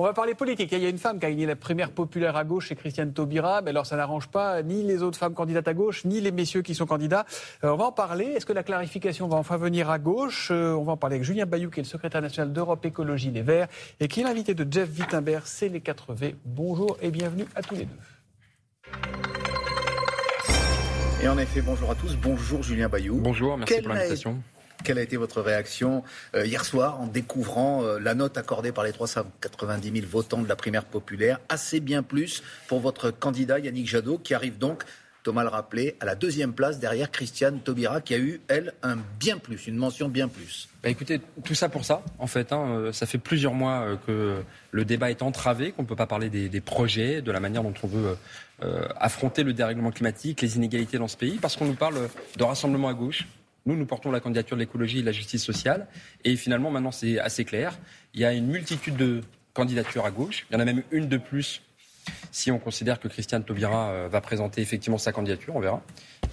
On va parler politique. Il y a une femme qui a gagné la primaire populaire à gauche, c'est Christiane Taubira. Mais alors, ça n'arrange pas ni les autres femmes candidates à gauche, ni les messieurs qui sont candidats. Euh, on va en parler. Est-ce que la clarification va enfin venir à gauche? Euh, On va en parler avec Julien Bayou, qui est le secrétaire national d'Europe Écologie Les Verts, et qui est l'invité de Jeff Wittenberg. C'est les 4V. Bonjour et bienvenue à tous les deux. Et en effet, bonjour à tous. Bonjour Julien Bayou. Bonjour, merci pour l'invitation. Quelle a été votre réaction euh, hier soir en découvrant euh, la note accordée par les 390 000 votants de la primaire populaire? Assez bien plus pour votre candidat Yannick Jadot, qui arrive donc, Thomas le rappelait, à la deuxième place derrière Christiane Taubira, qui a eu, elle, un bien plus, une mention bien plus. Bah écoutez, tout ça pour ça, en fait. Hein, euh, ça fait plusieurs mois que le débat est entravé, qu'on ne peut pas parler des, projets, de la manière dont on veut affronter le dérèglement climatique, les inégalités dans ce pays, parce qu'on nous parle de rassemblement à gauche, nous, nous portons la candidature de l'écologie et de la justice sociale. Et finalement, maintenant, c'est assez clair. Il y a une multitude de candidatures à gauche. Il y en a même une de plus si on considère que Christiane Taubira euh, va présenter effectivement sa candidature, on verra.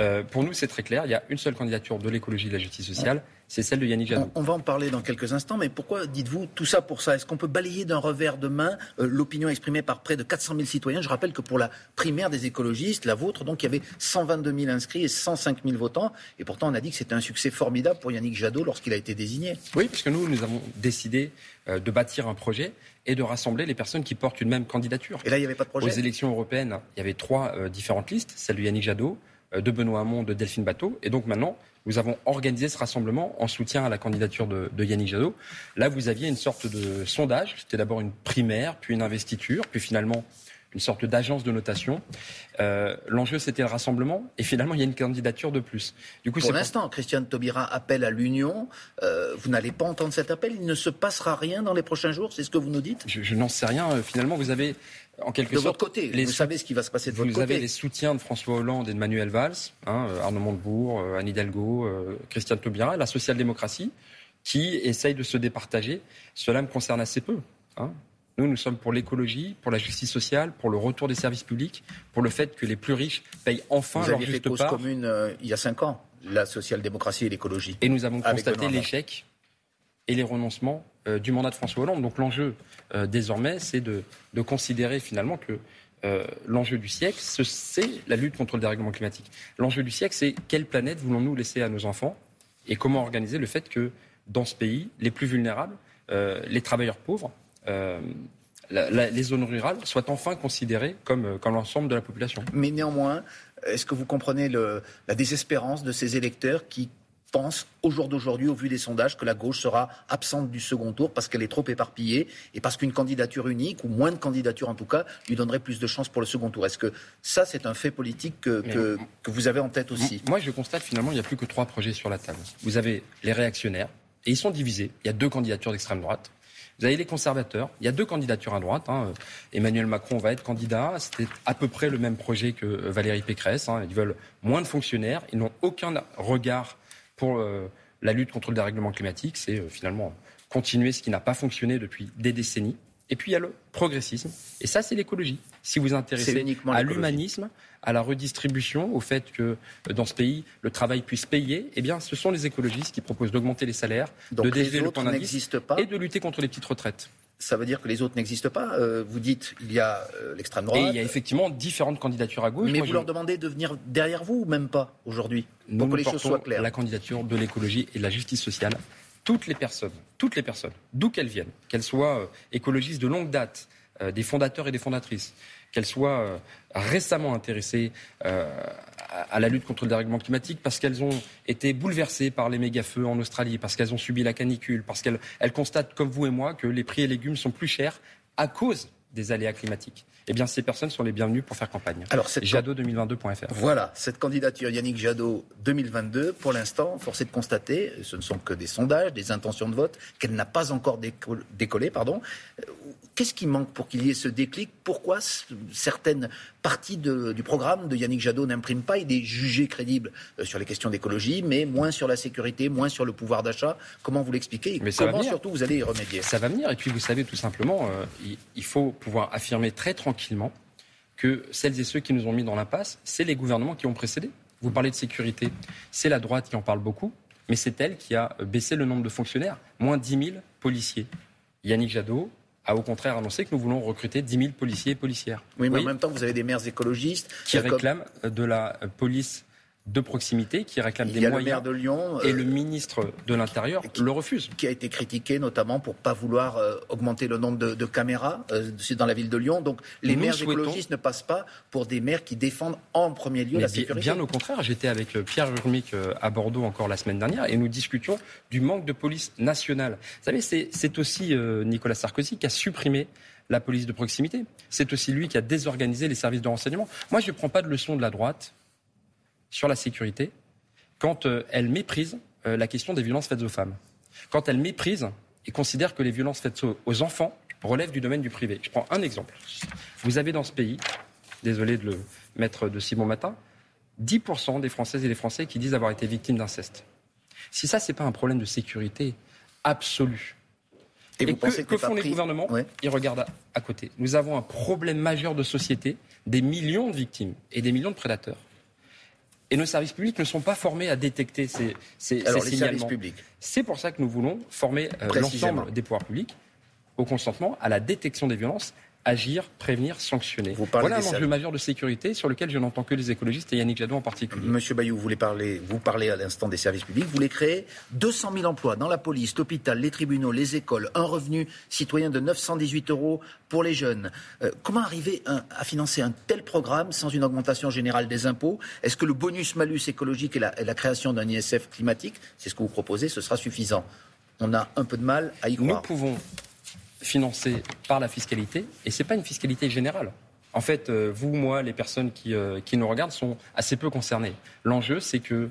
Euh, pour nous, c'est très clair. Il y a une seule candidature de l'écologie et de la justice sociale c'est celle de Yannick Jadot. On, va en parler dans quelques instants, mais pourquoi dites-vous tout ça pour ça? Est-ce qu'on peut balayer d'un revers de main euh, l'opinion exprimée par près de 400 000 citoyens? Je rappelle que pour la primaire des écologistes, la vôtre, donc il y avait 122 000 inscrits et 105 000 votants, et pourtant on a dit que c'était un succès formidable pour Yannick Jadot lorsqu'il a été désigné. Oui, puisque nous, nous avons décidé euh, de bâtir un projet et de rassembler les personnes qui portent une même candidature. Et là, il n'y avait pas de projet Aux élections européennes, il y avait trois euh, différentes listes, celle de Yannick Jadot, de Benoît Hamon, de Delphine Bateau, et donc maintenant, nous avons organisé ce rassemblement en soutien à la candidature de, Yannick Jadot. Là, vous aviez une sorte de sondage. C'était d'abord une primaire, puis une investiture, puis finalement une sorte d'agence de notation. Euh, l'enjeu, c'était le rassemblement, et finalement, il y a une candidature de plus. Du coup, Pour l'instant, Christiane Taubira appelle à l'union. Euh, vous n'allez pas entendre cet appel. Il ne se passera rien dans les prochains jours. C'est ce que vous nous dites? Je, n'en sais rien. Euh, finalement, vous avez en quelque de sorte. votre côté, vous savez ce qui va se passer de votre côté. Vous avez les soutiens de François Hollande et de Manuel Valls, hein, euh, Arnaud Montebourg, Anne Hidalgo, Christiane Taubira, la social-démocratie, qui essaye de se départager. Cela me concerne assez peu. Hein. Nous, nous sommes pour l'écologie, pour la justice sociale, pour le retour des services publics, pour le fait que les plus riches payent enfin Vous leur aviez juste fait cause commune il y a cinq ans, la social-démocratie et l'écologie. Et nous avons constaté l'échec et les renoncements euh, du mandat de François Hollande. Donc l'enjeu euh, désormais, c'est de, considérer finalement que euh, l'enjeu du siècle, c'est la lutte contre le dérèglement climatique. L'enjeu du siècle, c'est quelle planète voulons-nous laisser à nos enfants et comment organiser le fait que dans ce pays, les plus vulnérables, les travailleurs pauvres, les zones rurales soient enfin considérées comme, comme l'ensemble de la population. Mais néanmoins, est-ce que vous comprenez la désespérance de ces électeurs qui pense, au jour d'aujourd'hui, au vu des sondages, que la gauche sera absente du second tour parce qu'elle est trop éparpillée et parce qu'une candidature unique, ou moins de candidatures en tout cas, lui donnerait plus de chances pour le second tour? Est-ce que ça, c'est un fait politique que, que, vous avez en tête aussi? Moi, je constate finalement, il n'y a plus que trois projets sur la table. Vous avez les réactionnaires, et ils sont divisés. Il y a deux candidatures d'extrême droite. Vous avez les conservateurs. Il y a deux candidatures à droite. Hein. Emmanuel Macron va être candidat. C'était à peu près le même projet que Valérie Pécresse. Hein. Ils veulent moins de fonctionnaires. Ils n'ont aucun regard pour euh, la lutte contre le dérèglement climatique, c'est euh, finalement continuer ce qui n'a pas fonctionné depuis des décennies. Et puis il y a le progressisme. Et ça, c'est l'écologie. Si vous vous intéressez à l'humanisme, à la redistribution, au fait que euh, dans ce pays, le travail puisse payer, eh bien, ce sont les écologistes qui proposent d'augmenter les salaires, de délever le point d'indice et de lutter contre les petites retraites ça veut dire que les autres n'existent pas. Euh, vous dites il y a euh, l'extrême droite. Et il y a effectivement différentes candidatures à gauche. Mais vous leur demandez de venir derrière vous ou même pas aujourd'hui Pour que les choses soient claires. La candidature de l'écologie et de la justice sociale. Toutes les personnes, toutes les personnes, d'où qu'elles viennent, qu'elles soient euh, écologistes de longue date, des fondateurs et des fondatrices, qu'elles soient récemment intéressées à la lutte contre le dérèglement climatique parce qu'elles ont été bouleversées par les méga-feux en Australie, parce qu'elles ont subi la canicule, parce qu'elles constatent, comme vous et moi, que les prix et légumes sont plus chers à cause des aléas climatiques eh bien, ces personnes sont les bienvenues pour faire campagne. Alors, Jadot2022.fr. Voilà, cette candidature Yannick Jadot 2022, pour l'instant, force est de constater, ce ne sont que des sondages, des intentions de vote, qu'elle n'a pas encore décollé. Pardon. Qu'est-ce qui manque pour qu'il y ait ce déclic? Pourquoi certaines parties du programme de Yannick Jadot n'impriment pas Il est jugé crédible euh, sur les questions d'écologie, mais moins sur la sécurité, moins sur le pouvoir d'achat. Comment vous l'expliquez Mais Comment surtout vous allez y remédier? Ça va venir. Et puis vous savez tout simplement, euh, il faut pouvoir affirmer très tranquillement que celles et ceux qui nous ont mis dans l'impasse, c'est les gouvernements qui ont précédé. Vous parlez de sécurité, c'est la droite qui en parle beaucoup, mais c'est elle qui a baissé le nombre de fonctionnaires, moins 10 000 policiers. Yannick Jadot, a au contraire annoncé que nous voulons recruter 10 000 policiers et policières. Oui, mais en même temps, vous avez des maires écologistes qui réclament de la police de proximité qui réclame des moyens. Le de Lyon et le euh, ministre de l'Intérieur le refuse. Qui a été critiqué notamment pour pas vouloir euh, augmenter le nombre de, caméras euh, dans la ville de Lyon. Donc les maires écologistes ne passent pas pour des maires qui défendent en premier lieu la sécurité. Bien au contraire, j'étais avec Pierre Urmic à Bordeaux encore la semaine dernière et nous discutions du manque de police nationale. Vous savez, c'est aussi Nicolas Sarkozy qui a supprimé la police de proximité. C'est aussi lui qui a désorganisé les services de renseignement. Moi, je ne prends pas de leçon de la droite sur la sécurité quand euh, elle méprise euh, la question des violences faites aux femmes. Quand elle méprise et considère que les violences faites aux enfants relèvent du domaine du privé. Je prends un exemple. Vous avez dans ce pays, désolé de le mettre de si bon matin, 10% des Françaises et des Français qui disent avoir été victimes d'inceste. Si ça, ce n'est pas un problème de sécurité absolu, et, que, font les gouvernements Ils regardent à, côté. Nous avons un problème majeur de société, des millions de victimes et des millions de prédateurs. Et nos services publics ne sont pas formés à détecter ces, ces, Alors, ces signalements. C'est pour ça que nous voulons former euh, l'ensemble des pouvoirs publics au consentement, à la détection des violences agir, prévenir, sanctionner. voilà un enjeu majeur de sécurité sur lequel je n'entends que les écologistes et Yannick Jadot en particulier. Monsieur Bayou, vous, voulez parler, vous parlez à l'instant des services publics. Vous voulez créer 200 000 emplois dans la police, l'hôpital, les tribunaux, les écoles, un revenu citoyen de 918 euros pour les jeunes. Euh, comment arriver à financer un tel programme sans une augmentation générale des impôts? Est-ce que le bonus-malus écologique et la, et la création d'un ISF climatique, c'est ce que vous proposez, ce sera suffisant? On a un peu de mal à y croire. Nous pouvons financé par la fiscalité, et ce n'est pas une fiscalité générale. En fait, euh, vous, moi, les personnes euh, qui, nous regardent sont assez peu concernées. L'enjeu, c'est que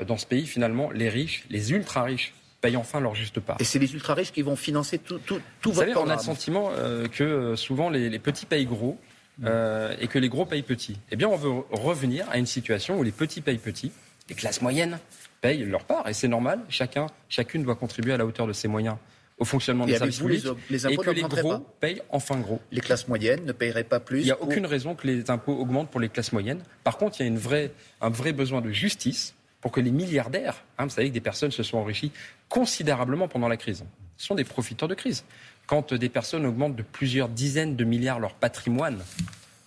euh, dans ce pays, finalement, les riches, les ultra-riches, payent enfin leur juste part. Et c'est les ultra-riches qui vont financer tout, tout, tout vous savez, on a le sentiment que souvent les, petits payent gros et que les gros payent petits. Eh bien, on veut revenir à une situation où les petits payent petits, les classes moyennes payent leur part, et c'est normal, chacun, chacune doit contribuer à la hauteur de ses moyens au fonctionnement des services publics les, et que les gros payent enfin gros. Les classes moyennes ne paieraient pas plus Il n'y a aucune raison que les impôts augmentent pour les classes moyennes. Par contre, il y a une vraie, un vrai besoin de justice pour que les milliardaires, hein, vous savez que des personnes se sont enrichies considérablement pendant la crise, sont des profiteurs de crise. Quand des personnes augmentent de plusieurs dizaines de milliards leur patrimoine,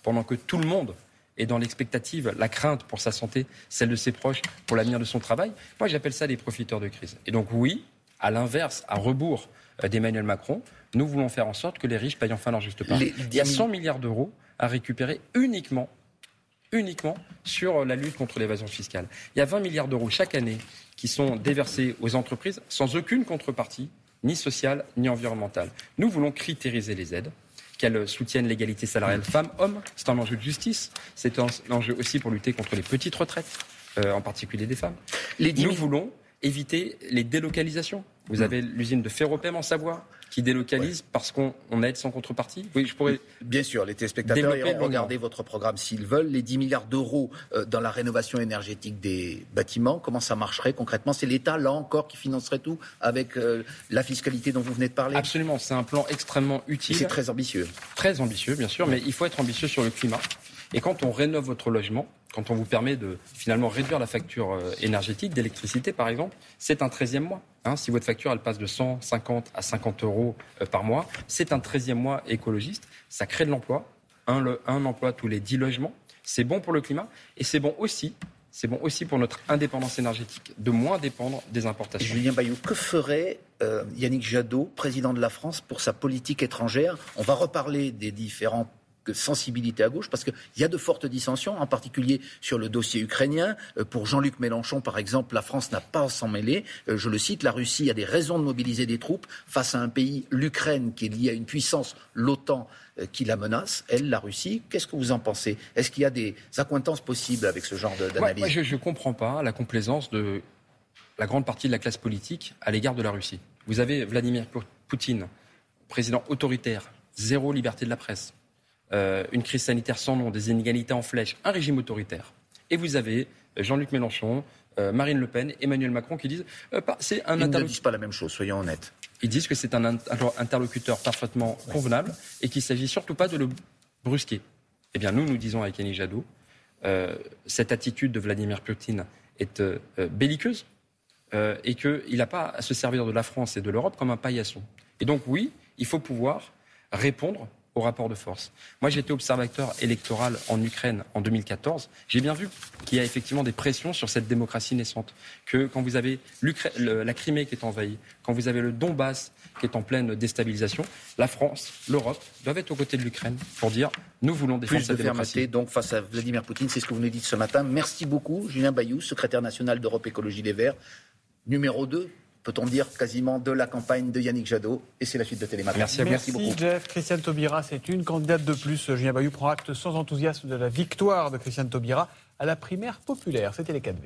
pendant que tout le monde est dans l'expectative, la crainte pour sa santé, celle de ses proches, pour l'avenir de son travail, moi j'appelle ça des profiteurs de crise. Et donc oui, à l'inverse, à rebours d'Emmanuel Macron, nous voulons faire en sorte que les riches payent enfin leur juste part. Il y a 100 milliards d'euros à récupérer uniquement uniquement sur la lutte contre l'évasion fiscale. Il y a 20 milliards d'euros chaque année qui sont déversés aux entreprises sans aucune contrepartie, ni sociale ni environnementale. Nous voulons critériser les aides, qu'elles soutiennent l'égalité salariale femmes-hommes. C'est un enjeu de justice. C'est un enjeu aussi pour lutter contre les petites retraites, euh, en particulier des femmes. Nous voulons éviter les délocalisations. Vous hmm. avez l'usine de Ferropem en Savoie qui délocalise parce qu'on aide sans contrepartie. Oui, je pourrais. Bien sûr, les téléspectateurs iront regarder votre programme s'ils veulent. Les 10 milliards d'euros euh, dans la rénovation énergétique des bâtiments, comment ça marcherait concrètement? C'est l'État, là encore, qui financerait tout avec euh, la fiscalité dont vous venez de parler? Absolument, c'est un plan extrêmement utile. C'est très ambitieux. Très ambitieux, bien sûr, mais il faut être ambitieux sur le climat. Et quand on rénove votre logement, quand on vous permet de finalement réduire la facture euh, énergétique d'électricité, par exemple, c'est un 13e mois. Hein. si votre facture elle passe de 150 à 50 euros euh, par mois, c'est un 13e mois écologiste. Ça crée de l'emploi, un, un emploi tous les 10 logements. C'est bon pour le climat et c'est bon aussi c'est bon aussi pour notre indépendance énergétique, de moins dépendre des importations. Julien Bayou, que ferait euh, Yannick Jadot, président de la France, pour sa politique étrangère? On va reparler des différentes sensibilité à gauche, parce qu'il y a de fortes dissensions, en particulier sur le dossier ukrainien. Euh, pour Jean-Luc Mélenchon, par exemple, la France n'a pas à s'en mêler. Euh, je le cite, la Russie a des raisons de mobiliser des troupes face à un pays, l'Ukraine, qui est lié à une puissance, l'OTAN, euh, qui la menace, elle, la Russie. Qu'est-ce que vous en pensez? Est-ce qu'il y a des accointances possibles avec ce genre d'analyse? Je ne comprends pas la complaisance de la grande partie de la classe politique à l'égard de la Russie. Vous avez Vladimir Poutine, président autoritaire, zéro liberté de la presse, euh, une crise sanitaire sans nom, des inégalités en flèche, un régime autoritaire. Et vous avez Jean-Luc Mélenchon, euh, Marine Le Pen, Emmanuel Macron qui disent euh, c'est un Ils ne disent pas la même chose, soyons honnêtes. Ils disent que c'est un interlocuteur parfaitement convenable et qu'il ne s'agit surtout pas de le brusquer. Eh bien, nous, nous disons avec Yannick Jadot, cette attitude de Vladimir Poutine est belliqueuse et qu'il n'a pas à se servir de la France et de l'Europe comme un paillasson. Et donc, oui, il faut pouvoir répondre au rapport de force. Moi, j'étais observateur électoral en Ukraine en 2014. J'ai bien vu qu'il y a effectivement des pressions sur cette démocratie naissante. Que quand vous avez la Crimée qui est envahie, quand vous avez le Donbass qui est en pleine déstabilisation, la France, l'Europe doivent être aux côtés de l'Ukraine pour dire nous voulons défendre Plus cette de démocratie. fermeté donc face à Vladimir Poutine, c'est ce que vous nous dites ce matin. Merci beaucoup, Julien Bayou, secrétaire national d'Europe Écologie Les Verts, numéro 2 peut-on dire, quasiment de la campagne de Yannick Jadot. Et c'est la suite de Télématin. Merci, Merci, beaucoup. Jeff. Christiane Taubira, c'est une candidate de plus. Julien Bayou prend acte sans enthousiasme de la victoire de Christiane Taubira à la primaire populaire. C'était les 4V.